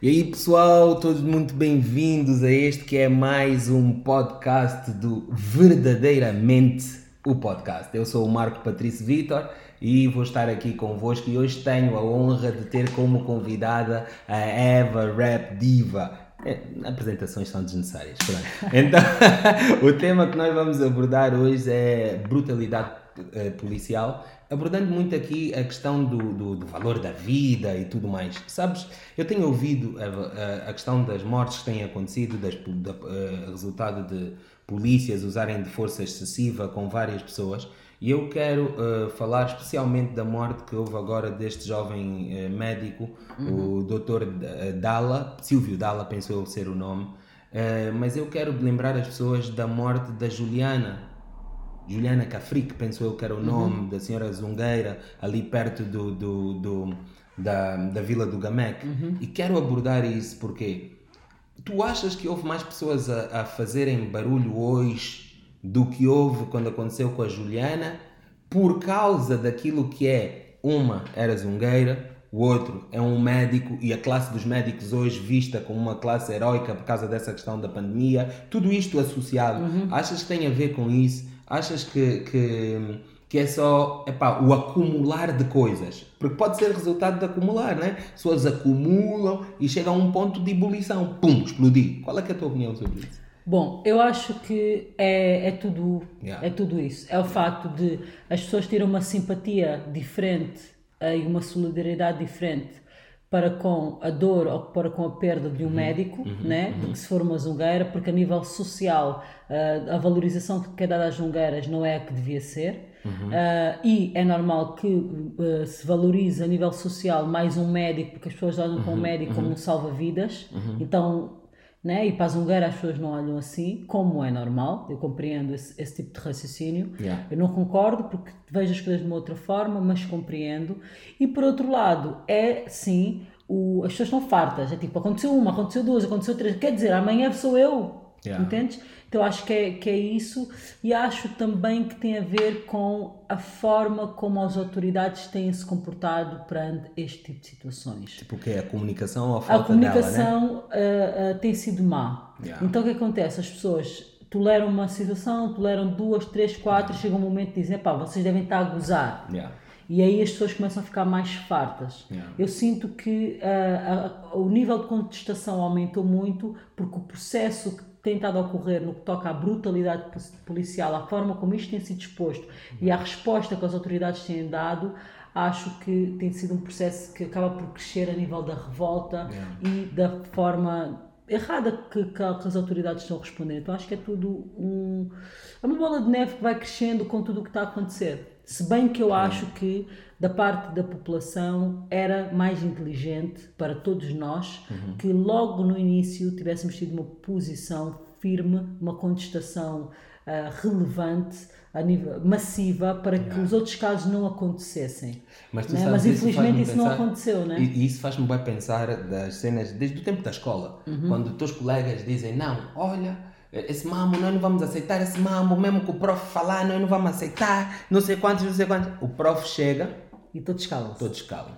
E aí pessoal, todos muito bem-vindos a este que é mais um podcast do Verdadeiramente o Podcast. Eu sou o Marco Patrício Vitor e vou estar aqui convosco e hoje tenho a honra de ter como convidada a Eva Rap Diva. É, apresentações são desnecessárias. Pronto. Então, o tema que nós vamos abordar hoje é brutalidade eh, policial, abordando muito aqui a questão do, do, do, valor da vida e tudo mais. Sabes, eu tenho ouvido a, a, a questão das mortes que têm acontecido, das, da, uh, resultado de polícias usarem de força excessiva com várias pessoas. E eu quero uh, falar especialmente da morte que houve agora deste jovem uh, médico, uhum. o Dr. Dalla, Silvio Dalla, pensou ser o nome. Mas eu quero lembrar as pessoas da morte da Juliana, Juliana Cafrique, penso eu que era o nome uhum. da senhora Zungueira, ali perto do, do, do da, da Vila do Gamec. Uhum. E quero abordar isso porque tu achas que houve mais pessoas a, a fazerem barulho hoje do que houve quando aconteceu com a Juliana por causa daquilo que é uma era zungueira, o outro é um médico e a classe dos médicos hoje vista como uma classe heróica por causa dessa questão da pandemia, tudo isto associado, uhum. achas que tem a ver com isso? Achas que, que, que é só epá, o acumular de coisas? Porque pode ser resultado de acumular, né? Pessoas acumulam e chegam a um ponto de ebulição. Pum, explodir. Qual é, é a tua opinião sobre isso? Bom, eu acho que é, é, tudo, yeah. é tudo isso. É o facto de as pessoas terem uma simpatia diferente eh, e uma solidariedade diferente para com a dor ou para com a perda de um uhum, médico, uhum, né? Uhum. do que se for uma zungueira, porque a nível social uh, a valorização que é dada às zungueiras não é a que devia ser. Uhum. Uh, e é normal que uh, se valorize a nível social mais um médico, porque as pessoas olham para um uhum, médico como uhum. um salva-vidas. Então né? E para a Zungueira as pessoas não olham assim, como é normal, eu compreendo esse, esse tipo de raciocínio. Yeah. Eu não concordo porque vejo as coisas de uma outra forma, mas compreendo. E por outro lado, é sim, o, as pessoas estão fartas. É tipo, aconteceu uma, aconteceu duas, aconteceu três. Quer dizer, amanhã sou eu. Yeah. Entendes? Então acho que é, que é isso e acho também que tem a ver com a forma como as autoridades têm se comportado perante este tipo de situações. Tipo o que é a comunicação ou a falta A comunicação dela, né? uh, uh, tem sido má. Yeah. Então o que acontece? As pessoas toleram uma situação, toleram duas, três, quatro, yeah. chega um momento de dizer, pá, vocês devem estar a gozar. Yeah. E aí as pessoas começam a ficar mais fartas. Yeah. Eu sinto que uh, o nível de contestação aumentou muito porque o processo que tem estado a ocorrer no que toca à brutalidade policial, à forma como isto tem sido exposto e à resposta que as autoridades têm dado, acho que tem sido um processo que acaba por crescer a nível da revolta e da forma errada que, que, as autoridades estão a responder. Então acho que é tudo um, é uma bola de neve que vai crescendo com tudo o que está a acontecer. Se bem que eu acho que da parte da população era mais inteligente para todos nós uhum. que logo no início tivéssemos tido uma posição firme, uma contestação uh, relevante, a nível, massiva, para yeah. que os outros casos não acontecessem. Mas, né? Mas infelizmente isso, isso não aconteceu. Né? E, isso faz-me bem pensar das cenas desde o tempo da escola, uhum. quando os teus colegas dizem: Não, olha esse mambo, nós não vamos aceitar esse mambo, mesmo que o prof falar, nós não vamos aceitar, não sei quantos, não sei quantos. O prof chega e todos calam. Todos calam.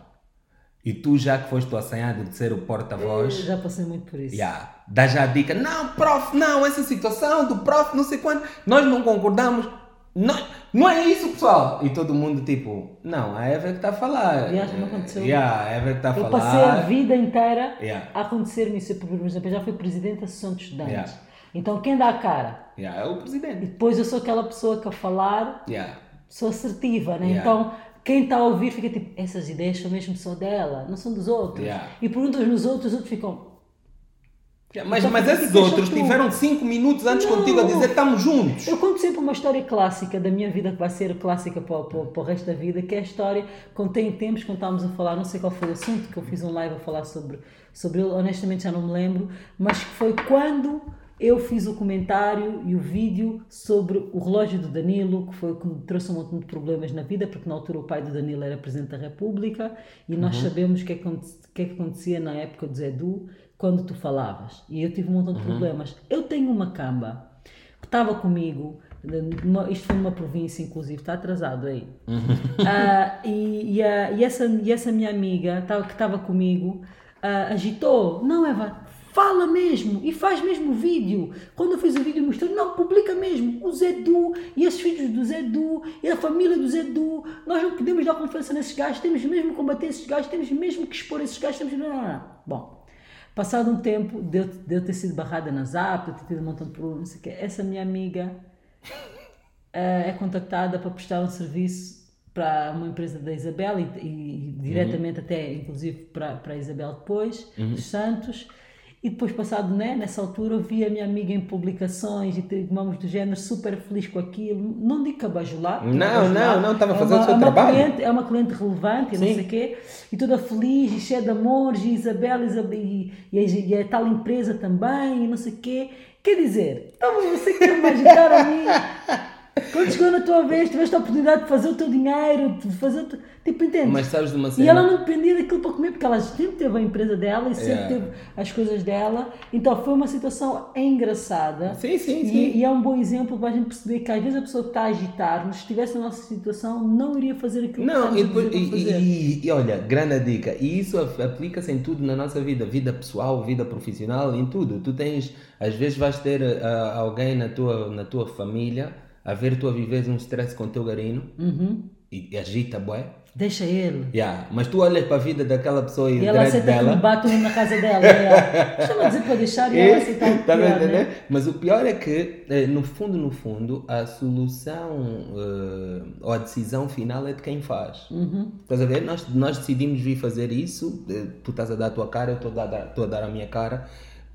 E tu, já que foste o assanhado de ser o porta-voz. Já passei muito por isso. Yeah, dá já a dica: não, prof, não, essa situação do prof, não sei quanto, nós não concordamos. Não, não é isso, pessoal. E todo mundo, tipo, não, a Eva é que está a falar. Aliás, não aconteceu. Yeah, a Eva é que está a eu falar. Eu passei a vida inteira yeah. a acontecer-me isso. Por exemplo, eu já fui presidente da Associação de Estudantes. Yeah. Então, quem dá a cara? Yeah, é o presidente. E depois eu sou aquela pessoa que a falar sou assertiva, né? Então quem está a ouvir fica tipo, essas ideias são mesmo só dela, não são dos outros. Yeah. E perguntas nos outros, os outros ficam. Yeah, mas, então, mas esses outros tiveram 5 minutos antes não. contigo a dizer estamos juntos. Eu conto sempre uma história clássica da minha vida, que vai ser clássica para, para, para o resto da vida, que é a história, contei em tempos, quando estávamos a falar, não sei qual foi o assunto, que eu fiz um live a falar sobre, sobre ele, honestamente já não me lembro, mas que foi quando eu fiz o comentário e o vídeo sobre o relógio do Danilo, que foi o que me trouxe um monte de problemas na vida, porque na altura o pai do Danilo era Presidente da República e nós uhum. sabemos o que, é que, que, é que acontecia na época do Zé Du quando tu falavas. E eu tive um montão de uhum. problemas. Eu tenho uma camba que estava comigo, isto foi numa província, inclusive, está atrasado aí. Uh, e, e, a, e, essa, e essa minha amiga tava, que estava comigo uh, agitou. Não, Eva, fala mesmo e faz mesmo o vídeo. Quando eu fiz o vídeo mostrou, não, publica mesmo. O Zedu e esses filhos do Zedu e a família do Zedu. Nós não podemos dar confiança nesses gajos, temos mesmo que combater esses gajos, temos mesmo que expor esses gajos, temos... Não, não, não. Bom, passado um tempo, de eu ter sido barrada na Zap, de ter tido um montão de problemas, não sei o quê, essa minha amiga uh, é contactada para prestar um serviço para uma empresa da Isabel e, e diretamente uhum. até, inclusive, para, para a Isabel depois, uhum. dos Santos e depois, passado né, nessa altura, eu vi a minha amiga em publicações e tomamos do género super feliz com aquilo. Não digo cabajular. Não, não, não, estava a fazer é uma, o seu é trabalho. Cliente, é uma cliente relevante e não sei o quê. E toda feliz e cheia de amores. E Isabel, Isabel e, e, e, a tal empresa também e não sei o quê. Quer dizer, então você quer me agitar a mim. Quando chegou na tua vez, tiveste a oportunidade de fazer o teu dinheiro, de fazer. Tipo, entende? Mas sabes de uma cena. E ela não dependia daquilo para comer, porque ela sempre teve a empresa dela e sempre yeah. teve as coisas dela. Então foi uma situação engraçada. Sim, sim, sim. E, e, é um bom exemplo para a gente perceber que às vezes a pessoa que está a agitar, mas estivesse na nossa situação, não iria fazer aquilo não, que a e, fazer. E, e, olha, grande dica. E isso aplica-se em tudo na nossa vida: vida pessoal, vida profissional, em tudo. Tu tens, às vezes, vais ter uh, alguém na tua, na tua família a ver tu a viveres um stress com o teu garino uhum. e, e agita, boé. Deixa ele. Yeah. Mas tu olhas para a vida daquela pessoa e, e ela aceita dela. que bate na casa dela. Deixa-me dizer para deixar e ela aceita o tá pior, né? Mas o pior é que, eh, no fundo, no fundo, a solução uh, ou a decisão final é de quem faz. Uhum. Estás a ver? Nós, nós decidimos vir fazer isso. Eh, tu estás a dar a tua cara, eu estou a dar, estou a dar a minha cara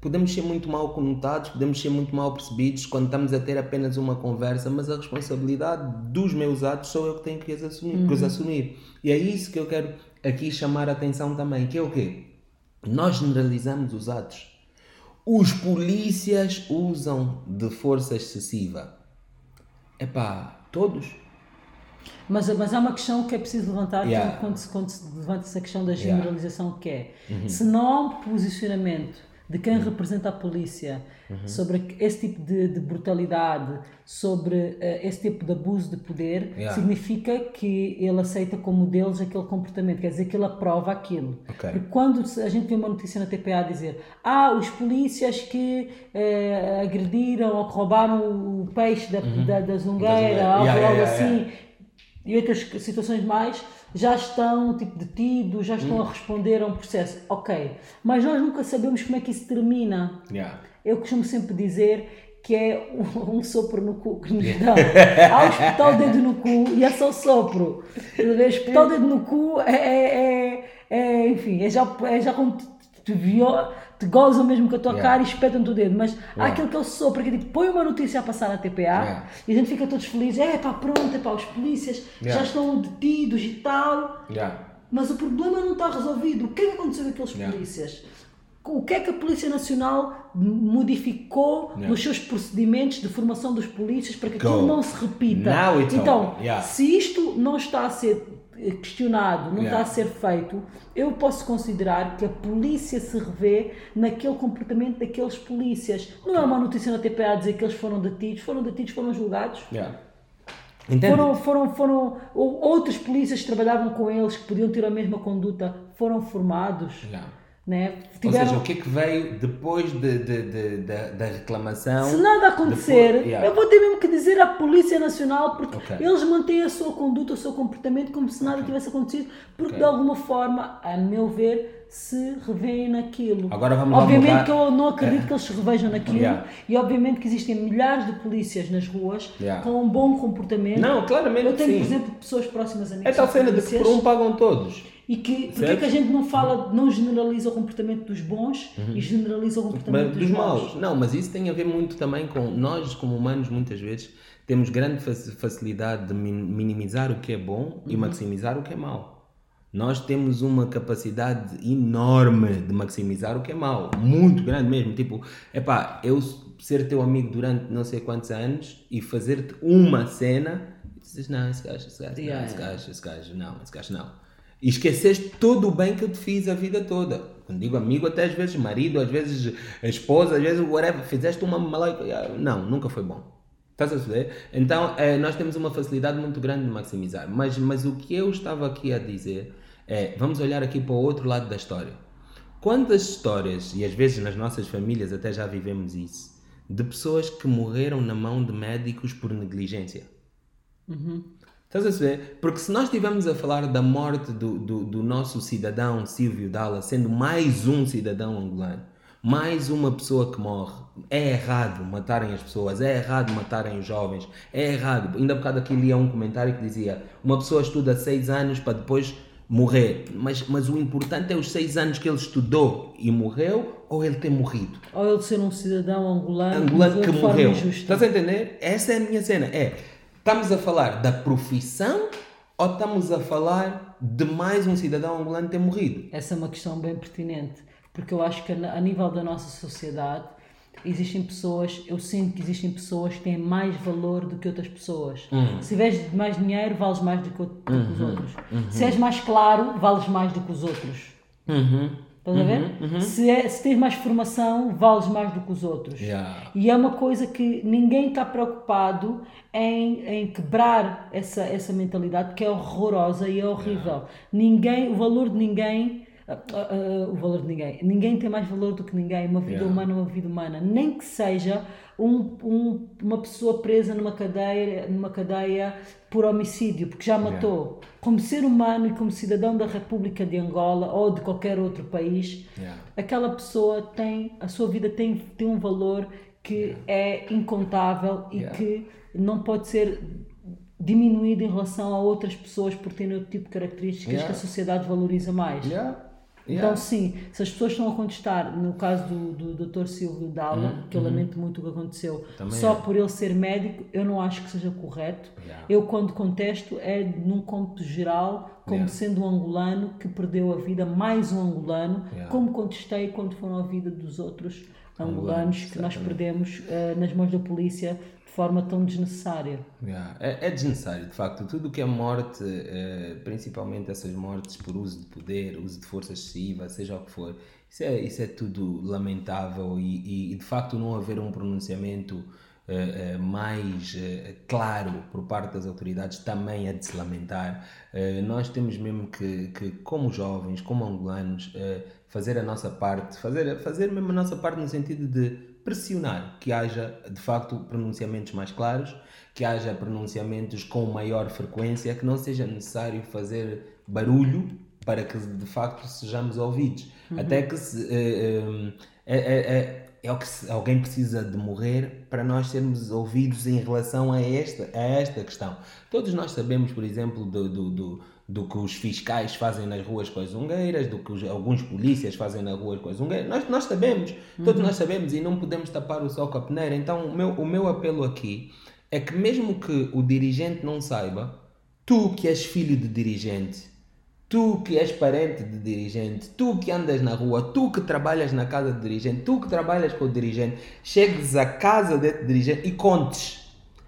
podemos ser muito mal conotados, podemos ser muito mal percebidos quando estamos a ter apenas uma conversa, mas a responsabilidade dos meus atos sou eu que tenho que os assumir. Uhum. Que os assumir. E é isso que eu quero aqui chamar a atenção também, que é o quê? Nós generalizamos os atos. Os polícias usam de força excessiva. É pá, todos. Mas, mas há uma questão que é preciso levantar yeah. quando, se, quando se levanta essa questão da generalização, yeah. que é uhum. se não há um posicionamento de quem representa a polícia, uhum. sobre esse tipo de, de brutalidade, sobre uh, esse tipo de abuso de poder, yeah. significa que ele aceita como deles aquele comportamento, quer dizer que ele aprova aquilo. Okay. Porque quando a gente vê uma notícia na TPA dizer ah, os polícias que uh, agrediram ou que roubaram o peixe da, uhum. da, da zungueira, algo, yeah, algo assim, e outras situações mais já estão tipo, detidos, já estão hum. a responder a um processo. Ok, mas nós nunca sabemos como é que isso termina. Yeah. Eu costumo sempre dizer que é um, um sopro no cu que nos dão. Há o o dedo no cu e é só sopro. O dedo no cu é, é, é, é enfim, é já, é já quando te, te viol te gozam mesmo com a tua yeah. cara e espetam-te o dedo. Mas yeah. há aquilo que eu sou, porque tipo, põe uma notícia a passar na TPA yeah. e a gente fica todos felizes. É pá, pronto, é pá, os polícias já estão detidos e tal. Mas o problema não está resolvido. O que é que aconteceu com aqueles polícias? O que é que a Polícia Nacional modificou nos seus procedimentos de formação dos polícias para que Go. aquilo não se repita? Então, se isto não está a ser questionado, não yeah. está a ser feito, eu posso considerar que a polícia se revê naquele comportamento daqueles polícias. Não é uma notícia na TPA a dizer que eles foram detidos, foram detidos, foram julgados. Yeah. Foram, foram, foram, outros polícias que trabalhavam com eles, que podiam ter a mesma conduta, foram formados. Yeah. Né? Tiveram... Ou seja, o que é que veio depois de, de, de, de da reclamação? Se nada acontecer, depois... yeah. eu vou ter mesmo que dizer à Polícia Nacional, porque okay. eles mantêm a sua conduta, o seu comportamento como se nada okay. tivesse acontecido, porque okay. de alguma forma, a meu ver, se revêem naquilo. Agora vamos obviamente que eu não acredito é. que eles se revejam naquilo yeah. e obviamente que existem milhares de polícias nas ruas yeah. com um bom comportamento. Não, claramente Eu tenho, sim. por exemplo, pessoas próximas a mim. É tal cena de que por um pagam todos. E que, porque é que a gente não fala, não generaliza o comportamento dos bons uhum. e generaliza o comportamento dos, dos maus? maus? Não, mas isso tem a ver muito também com nós, como humanos, muitas vezes temos grande facilidade de minimizar o que é bom uhum. e maximizar o que é mau. Nós temos uma capacidade enorme de maximizar o que é mau, muito grande mesmo. Tipo, é pá, eu ser teu amigo durante não sei quantos anos e fazer-te uma cena, e dizes, não, esse gajo, esse gajo, não, esse gajo, esse gajo, não, esse gajo não. E esqueceste todo o bem que eu te fiz a vida toda. Quando digo amigo, até às vezes marido, às vezes esposa, às vezes whatever. Fizeste uma malaica. Não, nunca foi bom. Estás a saber? Então, é, nós temos uma facilidade muito grande de maximizar. Mas, mas o que eu estava aqui a dizer é: vamos olhar aqui para o outro lado da história. Quantas histórias, e às vezes nas nossas famílias até já vivemos isso, de pessoas que morreram na mão de médicos por negligência? Uhum. Estás a ver? Porque se nós estivermos a falar da morte do, do, do nosso cidadão Silvio Dalla, sendo mais um cidadão angolano, mais uma pessoa que morre. É errado matarem as pessoas, é errado matarem os jovens, é errado. Ainda há bocado aqui lia um comentário que dizia: uma pessoa estuda seis anos para depois morrer, mas, mas o importante é os seis anos que ele estudou e morreu ou ele ter morrido. Ou ele ser um cidadão angolano, angolano que morreu. Estás a entender? Essa é a minha cena. É, estamos a falar da profissão ou estamos a falar de mais um cidadão angolano ter morrido? Essa é uma questão bem pertinente porque eu acho que a nível da nossa sociedade existem pessoas, eu sinto que existem pessoas que têm mais valor do que outras pessoas. Uhum. Se tiveres mais dinheiro, vales mais do que, do que os uhum. outros. Uhum. Se és mais claro, vales mais do que os outros. Uhum. Estás a ver? Uhum. Uhum. Se, é, se tens mais formação, vales mais do que os outros. Yeah. E é uma coisa que ninguém está preocupado em, em quebrar essa, essa mentalidade que é horrorosa e é horrível. Yeah. Ninguém, o valor de ninguém uh, uh, o valor de ninguém. Ninguém tem mais valor do que ninguém. Uma vida yeah. humana é uma vida humana. Nem que seja um, um, uma pessoa presa numa cadeia, numa cadeia por homicídio, porque já matou. Yeah. Como ser humano e como cidadão da República de Angola ou de qualquer outro país, yeah. aquela pessoa tem, a sua vida tem, tem um valor que é incontável e que não pode ser diminuído em relação a outras pessoas por terem outro tipo de características yeah. que a sociedade valoriza mais. Yeah. Yeah. Então, sim, se as pessoas estão a contestar, no caso do, do Dr. Silvio Dalla, uhum. que eu uhum. lamento muito o que aconteceu, Também só é. por ele ser médico, eu não acho que seja correto. Yeah. Eu, quando contesto, é num cômputo geral, como yeah. sendo um angolano que perdeu a vida, mais um angolano, como contestei quando foram a vida dos outros angolanos que nós perdemos uh, nas mãos da polícia forma tão desnecessária. Yeah. É, é, desnecessário, de facto. Tudo que é morte, eh, principalmente essas mortes por uso de poder, uso de força excessiva, seja o que for, isso é, isso é tudo lamentável e, e de facto não haver um pronunciamento Uh, uh, mais uh, claro por parte das autoridades também é de se lamentar. nós temos mesmo que, que como jovens, como angolanos, fazer a nossa parte, fazer, fazer mesmo a nossa parte no sentido de pressionar que haja de facto pronunciamentos mais claros, que haja pronunciamentos com maior frequência, que não seja necessário fazer barulho para que de facto sejamos ouvidos. Uhum. Até que se, é, é, é, é, o que alguém precisa de morrer para nós sermos ouvidos em relação a esta, a esta questão. Todos nós sabemos, por exemplo, do, do, do do que os fiscais fazem nas ruas com as ungueiras, do que os, alguns polícias fazem nas ruas com as ungueiras. Nós, nós sabemos, todos uhum. nós sabemos e não podemos tapar o sol com a peneira. Então, o meu, o meu apelo aqui é que, mesmo que o dirigente não saiba, tu que és filho de dirigente, tu que és parente de dirigente, tu que andas na rua, tu que trabalhas na casa do dirigente, tu que trabalhas com o dirigente, chegues à casa desse dirigente e contes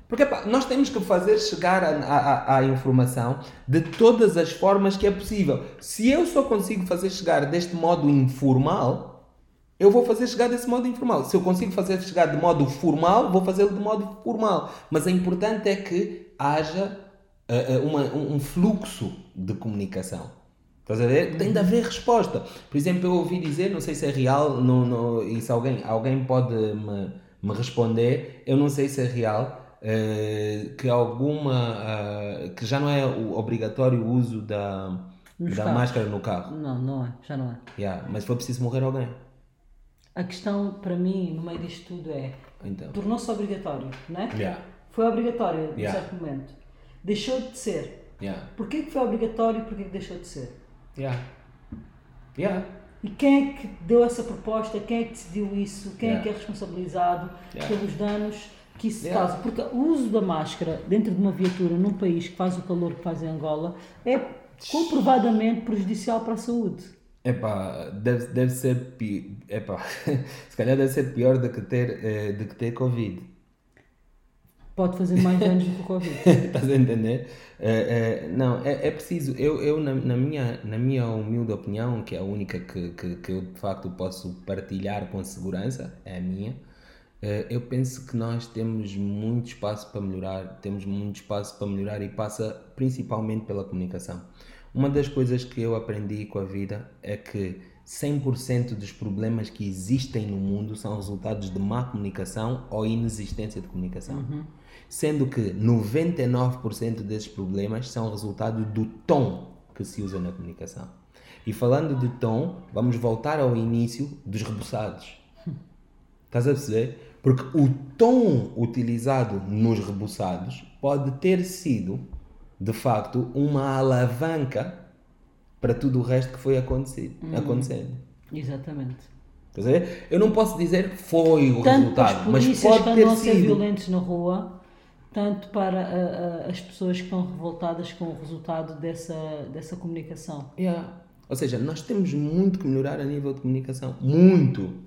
porque pá, nós temos que fazer chegar a, informação de todas as formas que é possível. Se eu só consigo fazer chegar deste modo informal, eu vou fazer chegar desse modo informal. Se eu consigo fazer chegar de modo formal, vou fazê-lo de modo formal. Mas o importante é que haja uh, uma, um fluxo de comunicação. Estás a ver? Tem de haver resposta. Por exemplo, eu ouvi dizer, não sei se é real, não, e se alguém, alguém pode me, me responder, eu não sei se é real que alguma uh, que já não é o obrigatório o uso da, da máscara no carro. Não, não é, já não é. Yeah, mas foi preciso morrer alguém. A questão para mim no meio disto tudo é então. tornou-se obrigatório, não é? Yeah. Foi obrigatório em yeah. certo momento. Deixou de ser. Yeah. Porquê que foi obrigatório e porquê que deixou de ser? Yeah. Yeah. E quem é que deu essa proposta? Quem é que decidiu isso? Quem yeah. é que é responsabilizado pelos danos que isso yeah. causa. Porque o uso da máscara dentro de uma viatura num país que faz o calor que faz em Angola é comprovadamente prejudicial para a saúde. Epá, deve, deve ser epá, se calhar deve ser pior do que ter, eh, do que ter Covid. Pode fazer mais danos do que o Covid. Estás a entender? Uh, uh, não, é, é preciso. Eu, eu na, na, minha, na minha humilde opinião, que é a única que, que, que eu de facto posso partilhar com segurança, é a minha, eh, eu penso que nós temos muito espaço para melhorar, temos muito espaço para melhorar e passa principalmente pela comunicação. Uma das coisas que eu aprendi com a vida é que 100% dos problemas que existem no mundo são resultados de má comunicação ou inexistência de comunicação. Uhum. Sendo que 99% desses problemas são resultado do tom que se usa na comunicação. E falando de tom, vamos voltar ao início dos rebuçados. Estás a perceber? Porque o tom utilizado nos rebuçados pode ter sido, de facto, uma alavanca para tudo o resto que foi acontecido, hum. acontecendo. Exatamente. Estás a ver? Eu não posso dizer que foi o tanto resultado, mas pode ter sido. ser violentos na rua, tanto para as pessoas que estão revoltadas com o resultado dessa, dessa comunicação. Yeah. Ou seja, nós temos muito que melhorar a nível de comunicação. Muito!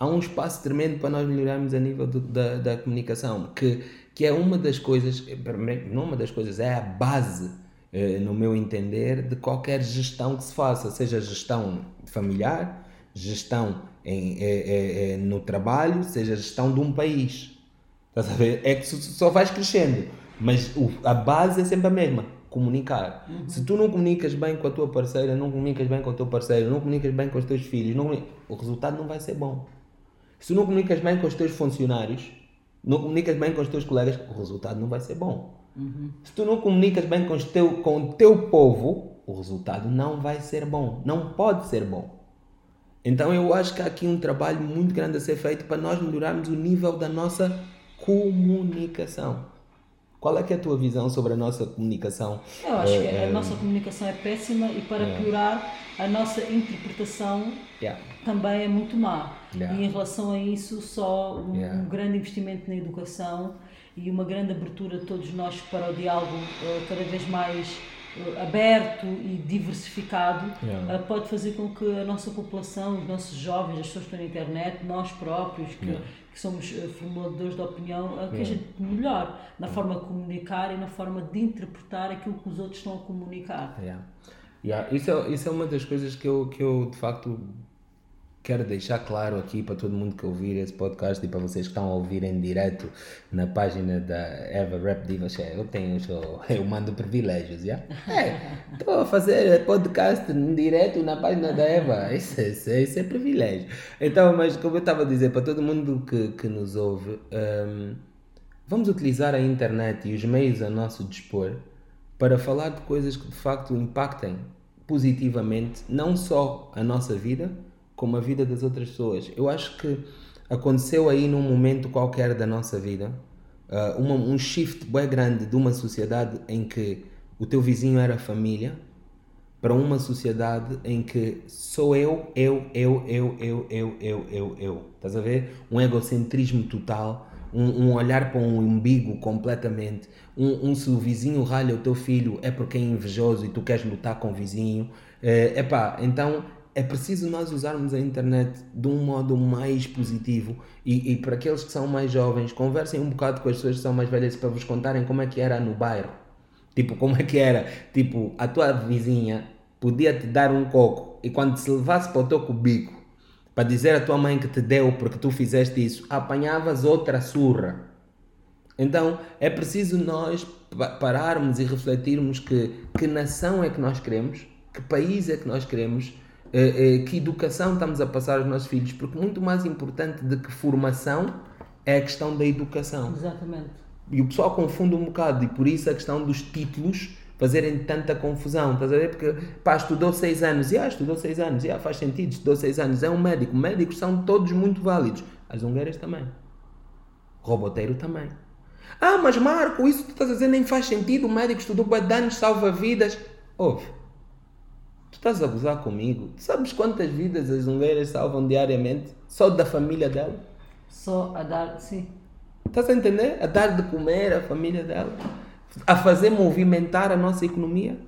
Há um espaço tremendo para nós melhorarmos a nível de, da, da comunicação, que, que é uma das coisas, não uma das coisas, é a base, eh, no meu entender, de qualquer gestão que se faça, seja gestão familiar, gestão em, é, é, no trabalho, seja gestão de um país. Estás a ver? É que só vais crescendo, mas a base é sempre a mesma comunicar. Uhum. Se tu não comunicas bem com a tua parceira, não comunicas bem com o teu parceiro, não comunicas bem com os teus filhos, não, o resultado não vai ser bom. Se tu não comunicas bem com os teus funcionários, não comunicas bem com os teus colegas, o resultado não vai ser bom. Uhum. Se tu não comunicas bem com, teu, com o teu povo, o resultado não vai ser bom. Não pode ser bom. Então eu acho que há aqui um trabalho muito grande a ser feito para nós melhorarmos o nível da nossa comunicação. Qual é que é a tua visão sobre a nossa comunicação? Eu acho que a nossa comunicação é péssima e para é. piorar a nossa interpretação yeah. também é muito má. Yeah. E em relação a isso, só um, yeah. um, grande investimento na educação e uma grande abertura de todos nós para o diálogo uh, cada vez mais uh, aberto e diversificado uh, pode fazer com que a nossa população, os nossos jovens, as pessoas que estão na internet, nós próprios, que que somos uh, formuladores de opinião, que a gente melhor na forma de comunicar e na forma de interpretar aquilo que os outros estão a comunicar. Yeah. Yeah. Isso, é, isso é uma das coisas que eu, que eu de facto quero deixar claro aqui para todo mundo que ouvir esse podcast e para vocês que estão a ouvir em direto na página da Eva Rap Diva. Eu tenho, eu, mando privilégios, já? É, estou a fazer podcast em direto na página da Eva. Isso, isso, isso é privilégio. Então, mas como eu estava a dizer, para todo mundo que, que nos ouve, um, vamos utilizar a internet e os meios a nosso dispor para falar de coisas que de facto impactem positivamente não só a nossa vida, como a vida das outras pessoas. Eu acho que aconteceu aí num momento qualquer da nossa vida uh, uma, um shift bem grande de uma sociedade em que o teu vizinho era família para uma sociedade em que sou eu, eu, eu, eu, eu, eu, eu, eu, eu. Estás a ver? Um egocentrismo total, um, um olhar para um umbigo completamente. Um, um, se o vizinho ralha o teu filho é porque é invejoso e tu queres lutar com o vizinho. É, epá, então é preciso nós usarmos a internet de um modo mais positivo e, e, para aqueles que são mais jovens, conversem um bocado com as pessoas que são mais velhas para vos contarem como é que era no bairro. Tipo, como é que era? Tipo, a tua vizinha podia te dar um coco e quando te levasse para o teu cubico para dizer à tua mãe que te deu porque tu fizeste isso, apanhavas outra surra. Então é preciso nós pararmos e refletirmos que, que nação é que nós queremos, que país é que nós queremos que educação estamos a passar aos nossos filhos, porque muito mais importante do que formação é a questão da educação. Exatamente. E o pessoal confunde um bocado, e por isso a questão dos títulos fazerem tanta confusão, estás a ver? Porque, pá, estudou seis anos, e ah, estudou seis anos, e ah, faz sentido, estudou seis anos, é um médico, médicos são todos muito válidos, as ungueiras também, roboteiro também. Ah, mas Marco, isso que tu estás a dizer nem faz sentido, o médico estudou para danos, salva vidas, ouve, estás a gozar comigo? Sabes quantas vidas as ungueiras salvam diariamente? Só da família dela? Só a dar, sim. Estás a entender? A dar de comer à família dela? A fazer movimentar a nossa economia?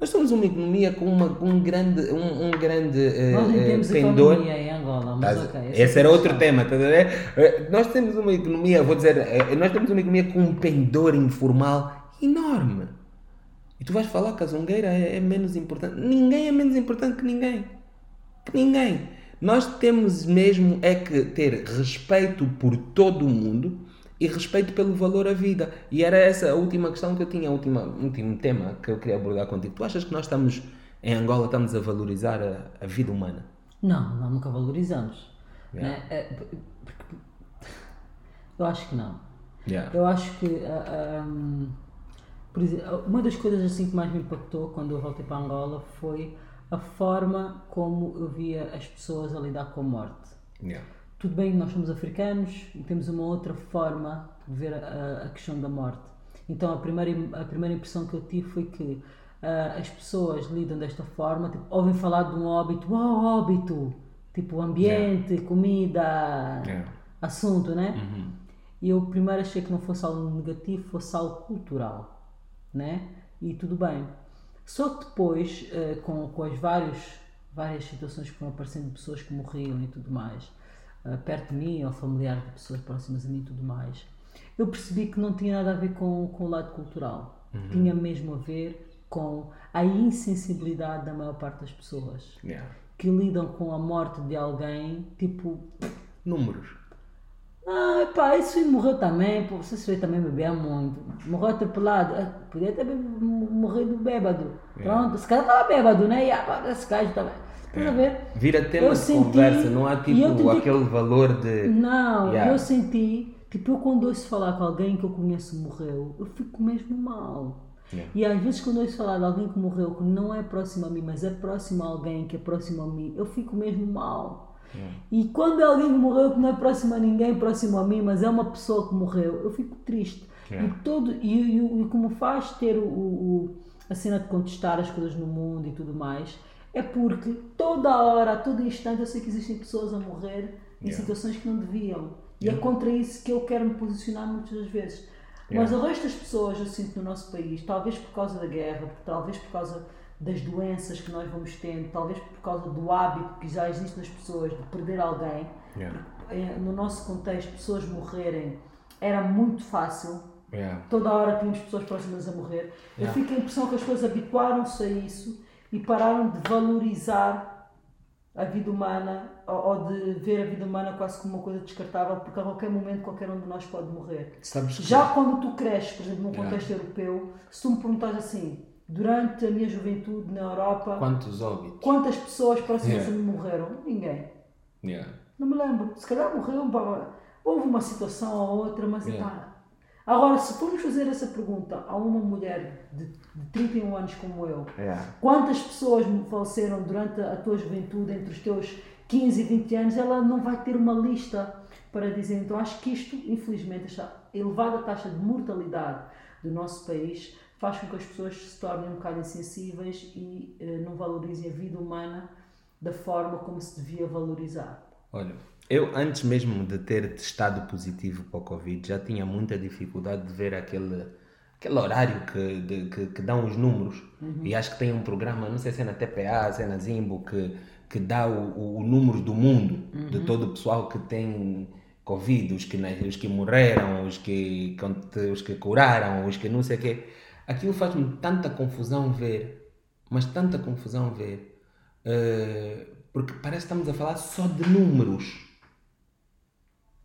Nós somos uma economia com, uma, com um grande, um, um grande uh, Nós nem temos pendor. economia em Angola, mas ok. Esse, esse era outro tema, estás a ver? Uh, nós temos uma economia, vou dizer, nós temos uma economia com um pendor informal enorme. E tu vais falar que a zongueira é, é menos importante. Ninguém é menos importante que ninguém. Que ninguém. Nós temos mesmo é que ter respeito por todo o mundo e respeito pelo valor à vida. E era essa a última questão que eu tinha, o último tema que eu queria abordar contigo. Tu achas que nós estamos, em Angola, estamos a valorizar a, a vida humana? Não, não, nunca valorizamos. Yeah. Né? É, eu acho que não. Yeah. Eu acho que. Uh, ah, um, por exemplo, uma das coisas assim que mais me impactou quando eu voltei para Angola foi a forma como eu via as pessoas a lidar com a morte. Yeah. Tudo bem que nós somos africanos e temos uma outra forma de ver a, a questão da morte. Então a primeira, a primeira impressão que eu tive foi que uh, as pessoas lidam desta forma, tipo, ouvem falar de um óbito, uau, oh, óbito! Tipo, ambiente, yeah. comida, yeah. assunto, né? Uhum. E eu primeiro achei que não fosse algo negativo, fosse algo cultural, né? E tudo bem. Só que depois, uh, com, com as vários, várias situações que foram aparecendo de pessoas que morriam e tudo mais, uh, perto de mim, ou familiares de pessoas próximas a mim e tudo mais, eu percebi que não tinha nada a ver com, com o lado cultural. Uhum. Tinha mesmo a ver com a insensibilidade da maior parte das pessoas. Yeah. Que lidam com a morte de alguém, tipo. Números. Ah, pá, isso morreu também, pô, você se também bebia muito. Morreu atropelado. Ah, podia ter morrido bêbado. Yeah. Pronto, esse cara estava bêbado, né? E ah, esse gajo também. Estás a ver? Vira tema eu de senti, conversa, não há tipo aquele valor de. Não, yeah. eu senti Tipo, eu quando ouço falar que alguém que eu conheço morreu, eu fico mesmo mal. Yeah. E às vezes quando ouço falar de alguém que morreu que não é próximo a mim, mas é próximo a alguém que é próximo a mim, eu fico mesmo mal. Yeah. E quando é alguém que morreu que não é próximo a ninguém, próximo a mim, mas é uma pessoa que morreu, eu fico triste. Yeah. E, todo, e, e, e como faz ter o, o, a cena de contestar as coisas no mundo e tudo mais, é porque toda hora, a todo instante, eu sei que existem pessoas a morrer em situações que não deviam. E é contra isso que eu quero me posicionar muitas das vezes. Mas o resto das pessoas, eu sinto no nosso país, talvez por causa da guerra, talvez por causa das doenças que nós vamos tendo, talvez por causa do hábito que já existe nas pessoas de perder alguém. Yeah. Eh, no nosso contexto, pessoas morrerem era muito fácil. Yeah. Toda hora tínhamos pessoas próximas a morrer. Yeah. Eu fico a impressão que as pessoas habituaram-se a isso e pararam de valorizar a vida humana ou de ver a vida humana quase como uma coisa descartável, porque a qualquer momento qualquer um de nós pode morrer. Já quando tu cresces, por exemplo, num contexto europeu, se tu me perguntares assim, durante a minha juventude na Europa, quantos óbitos? Quantas pessoas próximas yeah. a mim morreram? Ninguém. Yeah. Não me lembro. Se calhar morreu, houve uma situação ou outra, mas yeah. pá, Agora, se formos fazer essa pergunta a uma mulher de, de 31 anos como eu, yeah. quantas pessoas faleceram durante a tua juventude, entre os teus 15 e 20 anos, ela não vai ter uma lista para dizer. Então, acho que isto, infelizmente, esta elevada taxa de mortalidade do nosso país faz com que as pessoas se tornem um bocado insensíveis e eh, não valorizem a vida humana da forma como se devia valorizar. Olha, eu, antes mesmo de ter testado positivo para o Covid, já tinha muita dificuldade de ver aquele, aquele horário que, de, que, que dão os números. Uhum. E acho que tem um programa, não sei se é na TPA, se é na Zimbo, que, que dá o, o, o número do mundo, uhum. de todo o pessoal que tem Covid, os que, os que morreram, os que, os que curaram, os que não sei o quê. Aquilo faz-me tanta confusão ver, mas tanta confusão ver, uh, porque parece que estamos a falar só de números.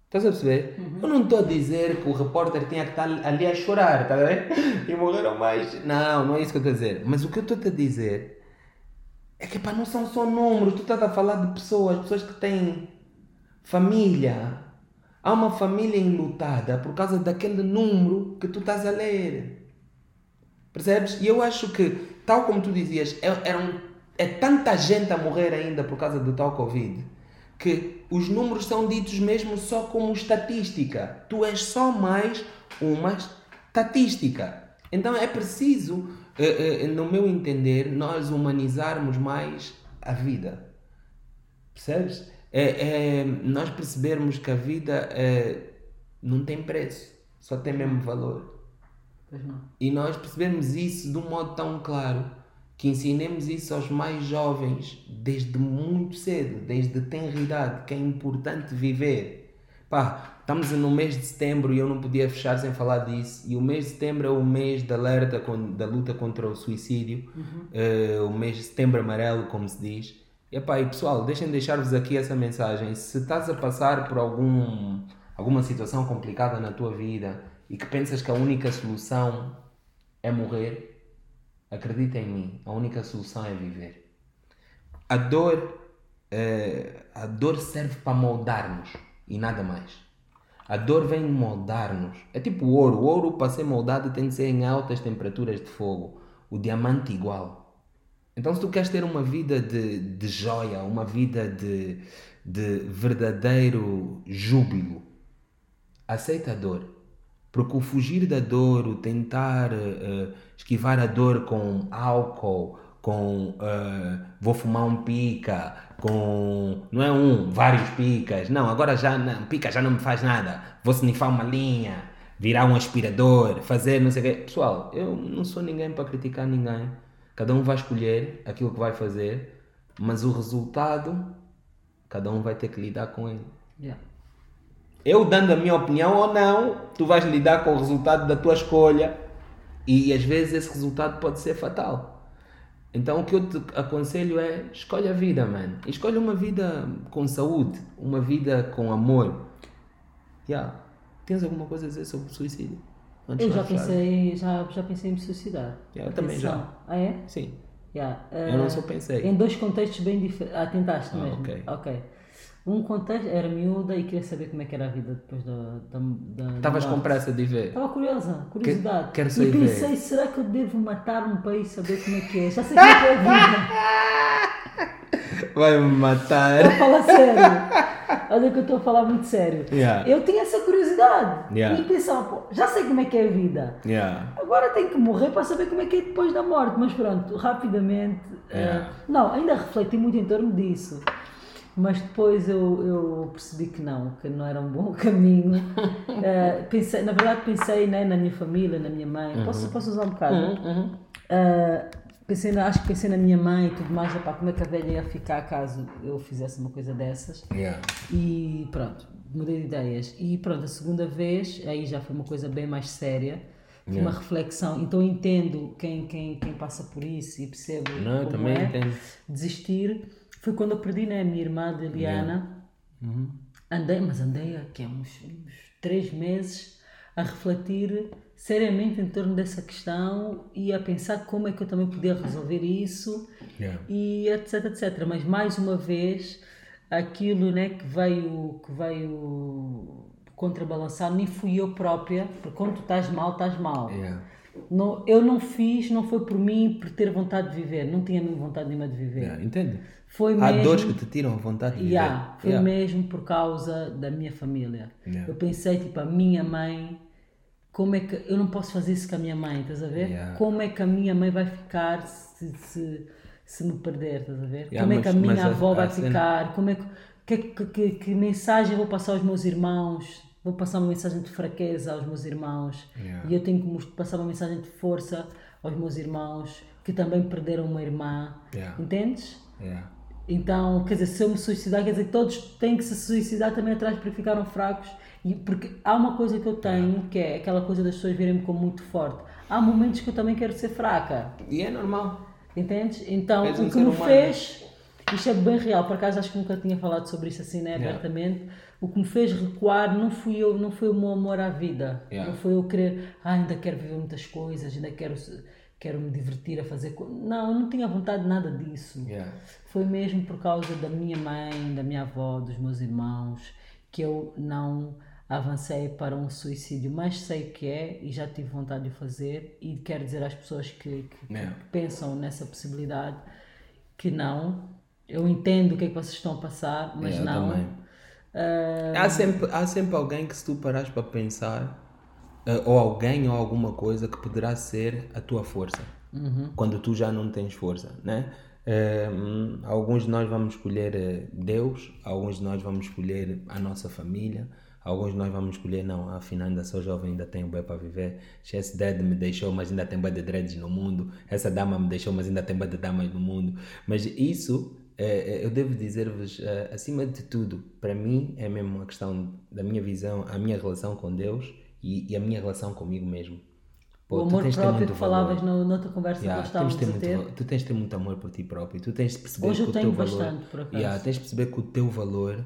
Estás a perceber? Uhum. Eu não estou a dizer que o repórter tinha que estar ali a chorar, tá vendo? E morreram mais. Não, não é isso que eu estou a dizer. Mas o que eu estou a dizer é que pá, não são só números. Tu estás a falar de pessoas, pessoas que têm família. Há uma família enlutada por causa daquele número que tu estás a ler. Percebes? E eu acho que, tal como tu dizias, é, é, um, é tanta gente a morrer ainda por causa do tal Covid que os números são ditos mesmo só como estatística. Tu és só mais uma estatística. Então é preciso, eh, eh, no meu entender, nós humanizarmos mais a vida. Percebes? É, é, nós percebermos que a vida é, não tem preço, só tem mesmo valor. E nós percebemos isso de um modo tão claro que ensinemos isso aos mais jovens desde muito cedo, desde tenra idade, que é importante viver. Pá, estamos no mês de setembro e eu não podia fechar sem falar disso. E o mês de setembro é o mês da alerta da luta contra o suicídio, uhum. uh, o mês de setembro amarelo, como se diz. E, pá, e pessoal, deixem deixar-vos aqui essa mensagem. Se estás a passar por algum, alguma situação complicada na tua vida e que pensas que a única solução é morrer, Acredita em mim, a única solução é viver. A dor é, a dor serve para moldar-nos e nada mais. A dor vem moldar-nos. É tipo o ouro. O ouro, para ser moldado, tem de ser em altas temperaturas de fogo. O diamante, igual. Então, se tu queres ter uma vida de, de joia, uma vida de, de verdadeiro júbilo, aceita a dor. Porque o fugir da dor, o tentar uh, esquivar a dor com álcool, com uh, vou fumar um pica, com não é um, vários picas, não, agora já não, pica já não me faz nada, vou snifar uma linha, virar um aspirador, fazer não sei o quê. Pessoal, eu não sou ninguém para criticar ninguém, cada um vai escolher aquilo que vai fazer, mas o resultado, cada um vai ter que lidar com ele. Yeah. Eu dando a minha opinião ou não, tu vais lidar com o resultado da tua escolha e às vezes esse resultado pode ser fatal. Então o que eu te aconselho é escolhe a vida, mano. Escolhe uma vida com saúde, uma vida com amor. Yeah. Tens alguma coisa a dizer sobre suicídio? Antes eu já pensei, já, já pensei em me suicidar. Yeah, eu também já. Ah, é? Sim. Yeah. Uh, eu não só pensei. Em dois contextos bem diferentes. Ah, tentaste ah, mesmo? Ok. Ok um contexto, era miúda e queria saber como é que era a vida depois da. da, Estavas com pressa de ver? Estava curiosa, curiosidade. Que, quero saber. E pensei, ver. será que eu devo matar-me para ir saber como é que é? Já sei como é que é a vida. Vai-me matar. Eu falo sério. Olha que eu estou a falar muito sério. Yeah. Eu tinha essa curiosidade. Yeah. E pensava, pô, já sei como é que é a vida. Yeah. Agora tenho que morrer para saber como é que é depois da morte. Mas pronto, rapidamente. Uh, não, ainda refleti muito em torno disso mas depois eu, eu percebi que não, que não era um bom caminho. uh, pensei, na verdade pensei né, na minha família, na minha mãe. Uhum. Posso, posso usar um bocado? Uhum. Uh, pensei, acho que pensei na minha mãe e tudo mais, epá, como é que a velha ia ficar caso eu fizesse uma coisa dessas. Yeah. E pronto, mudei de ideias. E pronto, a segunda vez, aí já foi uma coisa bem mais séria. Yeah. Uma reflexão, então entendo quem, quem, quem passa por isso e percebo Não, como também é entendo. desistir foi quando eu perdi né, a minha irmã. Yeah. Uhum. Andei, mas andei aqui há uns, uns três meses a refletir seriamente em torno dessa questão e a pensar como é que eu também podia resolver isso yeah. e etc, etc. Mas mais uma vez aquilo né, que veio, que veio contrabalançar nem fui eu própria, porque quando tu estás mal, estás mal. Yeah. Não, eu não fiz, não foi por mim, por ter vontade de viver, não tinha mesmo vontade nenhuma de viver. Yeah, entende? Foi Há mesmo, dores que te tiram a vontade de viver. Yeah, foi yeah. mesmo por causa da minha família. Eu pensei, tipo, a minha mãe, como é que. Eu não posso fazer isso com a minha mãe, estás a ver? Como é que a minha mãe vai ficar se, se, se me perder, estás a ver? como é que a minha avó a, vai a ficar? Cena... Como é que, que, que, que mensagem vou passar aos meus irmãos? Vou passar uma mensagem de fraqueza aos meus irmãos yeah. e eu tenho que passar uma mensagem de força aos meus irmãos que também perderam uma irmã. Yeah. Entendes? Yeah. Então, quer dizer, se eu me suicidar, quer dizer que todos têm que se suicidar também atrás porque ficaram fracos. E porque há uma coisa que eu tenho que é aquela coisa das pessoas verem-me como muito forte. Há momentos que eu também quero ser fraca. E é normal. Entendes? Então, o que me humano. fez. Isto é bem real, por acaso acho que nunca tinha falado sobre isso assim, né, abertamente. Yeah o que me fez recuar não fui eu, não foi o meu amor à vida. Yeah. Não foi eu querer, ah, ainda quero viver muitas coisas, ainda quero, quero me divertir a fazer coisas. Não, eu não tinha vontade de nada disso. Yeah. Foi mesmo por causa da minha mãe, da minha avó, dos meus irmãos, que eu não avancei para um suicídio, mas sei que é e já tive vontade de fazer e quero dizer às pessoas que, que, yeah. que pensam nessa possibilidade que não. Eu entendo o que é que vocês estão a passar, mas não. Também Uh... Há, sempre, há sempre alguém que, se tu parares para pensar, uh, ou alguém ou alguma coisa que poderá ser a tua força uhum. quando tu já não tens força, né? Alguns de nós vamos escolher Deus, alguns de nós vamos escolher a nossa família, alguns de nós vamos escolher, não, afinal ainda sou jovem, ainda tenho bem para viver. Esse dead me deixou, mas ainda tem bem de dreads no mundo. Essa dama me deixou, mas ainda tem bem de damas no mundo. Mas isso eu devo dizer-vos, é, acima de tudo, para mim é mesmo uma questão da minha visão, a minha relação com Deus e, e a minha relação comigo mesmo. Pô, o amor próprio que falavas no, noutra conversa yeah, que estávamos a ter. Muito, tu tens de ter muito amor por ti próprio. Tu tens de perceber Hoje que eu o tenho teu valor, bastante, por acaso. Yeah, tens de perceber que o teu valor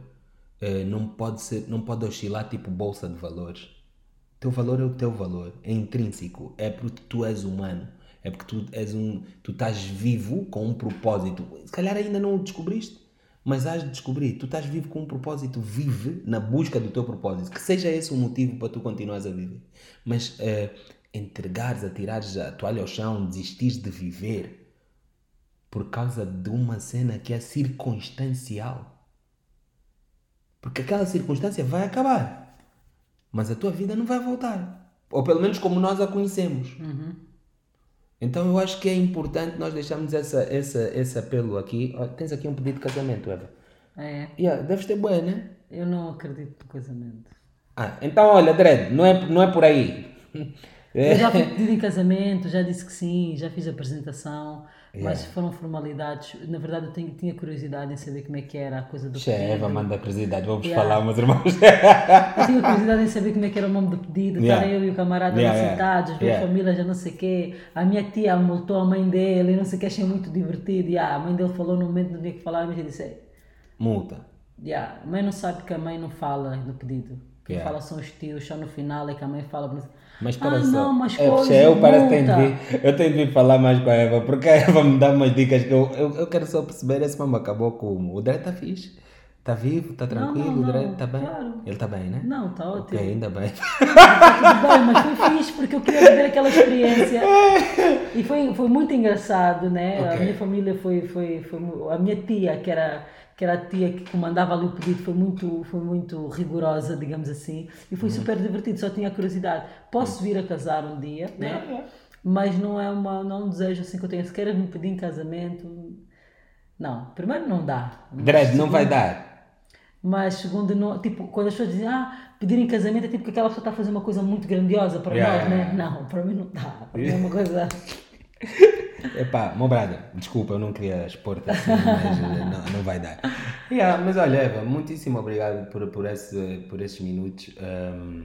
não, pode ser, não pode oscilar tipo bolsa de valores. O teu valor é o teu valor, é intrínseco, é porque tu és humano. É porque tu és um, tu estás vivo com um propósito. Se calhar ainda não o descobriste, mas has de descobrir, tu estás vivo com um propósito, vive na busca do teu propósito, que seja esse o motivo para tu continuares a viver. Mas uh, entregares, atirares a toalha ao chão, desistires de viver por causa de uma cena que é circunstancial. Porque aquela circunstância vai acabar, mas a tua vida não vai voltar. Ou pelo menos como nós a conhecemos. Uhum. Então eu acho que é importante nós deixarmos essa, essa, esse apelo aqui. Oh, tens aqui um pedido de casamento, Eva. É. Yeah, deves ter boa, né? Eu não acredito no casamento. Ah, então olha, Dredd, não é, não é por aí. Eu já fui pedido em casamento, já disse que sim, já fiz a apresentação. Yeah. Mas foram formalidades. Na verdade, eu tenho, tinha curiosidade em saber como é que era a coisa do pedido. Eva, manda curiosidade, vamos yeah. falar, meus irmãos. eu tinha curiosidade em saber como é que era o nome do pedido. Yeah. eu e o camarada yeah, sentados, as duas famílias, já não sei o quê. A minha tia multou a mãe dele, não sei o que, achei muito divertido. Yeah, a mãe dele falou no momento, não tinha que falar, mas eu disse: Multa. Yeah, a mãe não sabe que a mãe não fala no pedido. Quem fala são os tios, só no final é que a mãe fala. Mas para ah, só. Não, mas é, eu parece que tenho de eu tenho de falar mais com a Eva, porque a Eva me dá umas dicas que eu, eu, eu quero só perceber esse mamãe acabou como. O Dré está fixe. Está vivo, está tranquilo, não, não, o está bem? Claro. Ele está bem, né? Não, está ótimo. Ok, ainda bem. Tudo bem, mas foi fixe porque eu queria viver aquela experiência. E foi, foi muito engraçado, né? Okay. A minha família foi, foi, foi. A minha tia, que era que era a tia que comandava ali o pedido, foi muito, foi muito rigorosa, digamos assim, e foi uhum. super divertido, só tinha curiosidade. Posso vir a casar um dia, né? mas não é, uma, não é um desejo assim que eu tenho. Se queres me pedir em casamento, não. Primeiro não dá. Dredd, não vai dar. Mas segundo, não, tipo, quando as pessoas dizem, ah, pedir em casamento é tipo que aquela pessoa está a fazer uma coisa muito grandiosa para yeah. nós, né? Não, para mim não dá. Para mim é uma coisa... Epá, brother, desculpa, eu não queria expor-te assim, mas eh, não, não vai dar. Yeah, mas olha, Eva, muitíssimo obrigado por, por, esse, por esses minutos. Um,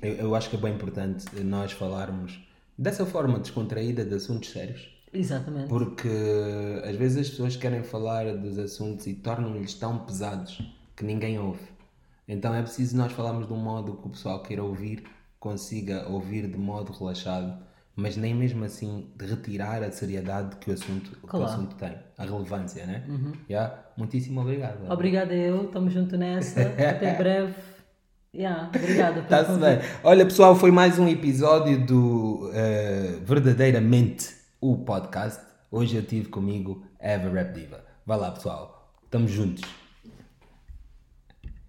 eu, eu acho que é bem importante nós falarmos dessa forma descontraída de assuntos sérios. Exatamente. Porque às vezes as pessoas querem falar dos assuntos e tornam-lhes tão pesados que ninguém ouve. Então é preciso nós falarmos de um modo que o pessoal queira ouvir, consiga ouvir de modo relaxado mas nem mesmo assim de retirar a seriedade que o assunto, claro. que o assunto tem, a relevância, né? Uhum. Yeah. Muitíssimo obrigado. Obrigada eu, estamos junto nessa, até breve. Yeah, obrigada. Está-se bem. Olha pessoal, foi mais um episódio do uh, Verdadeiramente o podcast. Hoje eu tive comigo Eva Rap Diva. Vai lá pessoal, estamos juntos.